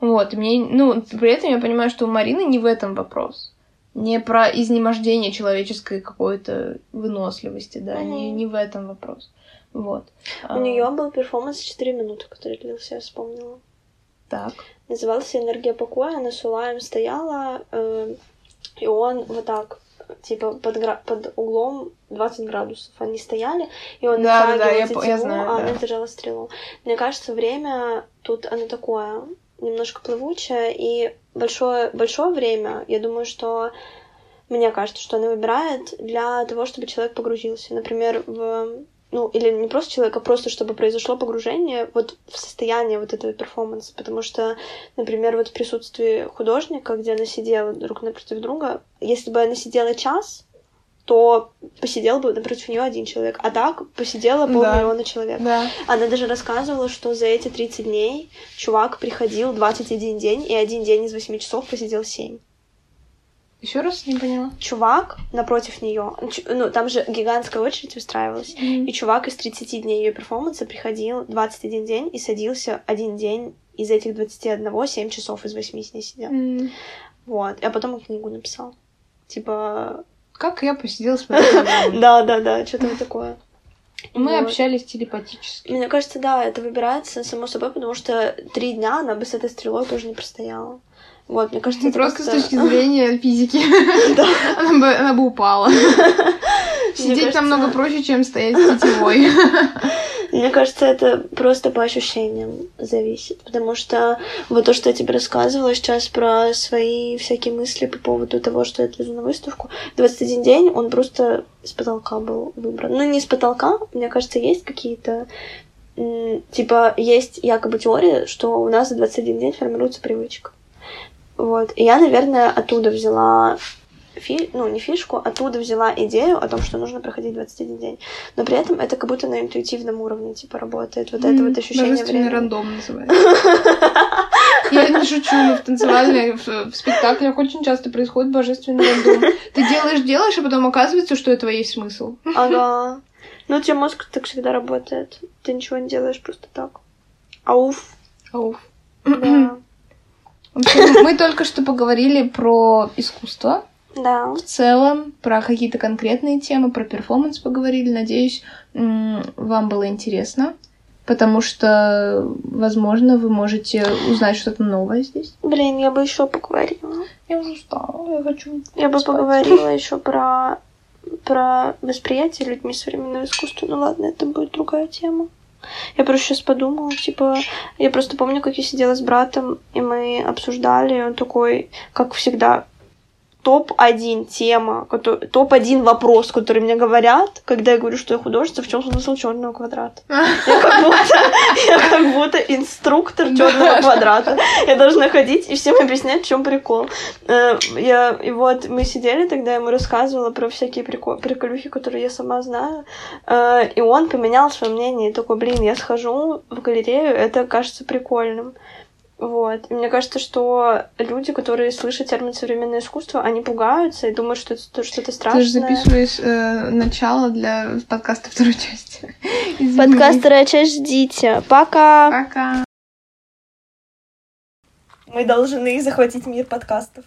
Вот, и мне, ну, при этом я понимаю, что у Марины не в этом вопрос. не про изнемождение человеческой какой-то выносливости, да, Мгм. не, не в этом вопрос. Вот. У А, нее был перформанс 4 минуты, который длился, я вспомнила. Так. Назывался «Энергия покоя». Она с Улаем стояла, э, и он вот так, типа, под, гра- под углом 20 градусов они стояли, и он Да, да, натягивал я тетиву, я знаю, а да. она держала стрелу. Мне кажется, время тут оно такое, немножко плывучее, и большое, большое время, я думаю, что мне кажется, что она выбирает для того, чтобы человек погрузился. Например, в ну, или не просто человек, а просто чтобы произошло погружение вот в состояние вот этого перформанса. Потому что, например, вот в присутствии художника, где она сидела друг напротив друга, если бы она сидела час, то посидел бы напротив нее один человек. А так посидела Да. полмиллиона человек. Да. Она даже рассказывала, что за эти 30 дней чувак приходил 21 день, и один день из 8 часов посидел 7. Еще раз не поняла. Чувак напротив нее, ну, там же гигантская очередь выстраивалась, и чувак из 30 дней ее перформанса приходил 21 день и садился один день из этих 21, 7 часов из 8 с ней сидел. М, Вот. А потом он книгу написал. Типа... Как я посидела с. Да, да, да, что-то такое. Мы Вот. общались телепатически. Мне кажется, да, это выбирается само собой, потому что три дня она бы с этой стрелой тоже не простояла. Вот, мне кажется, это Просто с как-то- точки зрения физики. Да. Она бы, она бы упала. Сидеть намного проще, чем стоять с тетивой. Мне кажется, это просто по ощущениям зависит. Потому что вот то, что я тебе рассказывала сейчас про свои всякие мысли по поводу того, что я отвезу на выставку, 21 день он просто с потолка был выбран. Ну, не с потолка, мне кажется, есть какие-то... Типа, есть якобы теория, что у нас за 21 день формируется привычка. Вот. И я, наверное, оттуда взяла фи... ну, не фишку, оттуда взяла идею о том, что нужно проходить 21 день. Но при этом это как будто на интуитивном уровне, типа, работает. Вот это вот ощущение времени. рандом называется. Я не шучу, но в танцевальной, в, в спектаклях очень часто происходит божественный рандом. Ты делаешь, делаешь, а потом оказывается, что этого есть смысл. Ага. Ну, у тебя мозг так всегда работает. Ты ничего не делаешь просто так. Ауф. Ауф. Да. В общем, мы только что поговорили про искусство Да. в целом, про какие-то конкретные темы, про перформанс поговорили. Надеюсь, вам было интересно, потому что, возможно, вы можете узнать что-то новое здесь. Блин, я бы еще поговорила. Я уже устала, я хочу Я бы спать. поговорила еще про про восприятие людьми современного искусства. Ну ладно, это будет другая тема. Я просто сейчас подумала, типа, я просто помню, как я сидела с братом, и мы обсуждали, и он такой, как всегда, топ-1 тема, кото- топ-1 вопрос, который мне говорят, когда я говорю, что я художница, в чем смысл черного квадрата? Я как будто, я как будто инструктор черного квадрата. Я должна ходить и всем объяснять, в чем прикол. Э, Я, и вот мы сидели тогда, я ему рассказывала про всякие прикол, приколюхи, которые я сама знаю. Э, И он поменял свое мнение и такой, блин, я схожу в галерею, это кажется прикольным. Вот. И мне кажется, что люди, которые слышат термин современное искусство, они пугаются и думают, что это что-то страшное. Ты же записываешь э, начало для подкаста второй части. Извини. Подкаст вторая часть ждите. Пока! Пока. Мы должны захватить мир подкастов.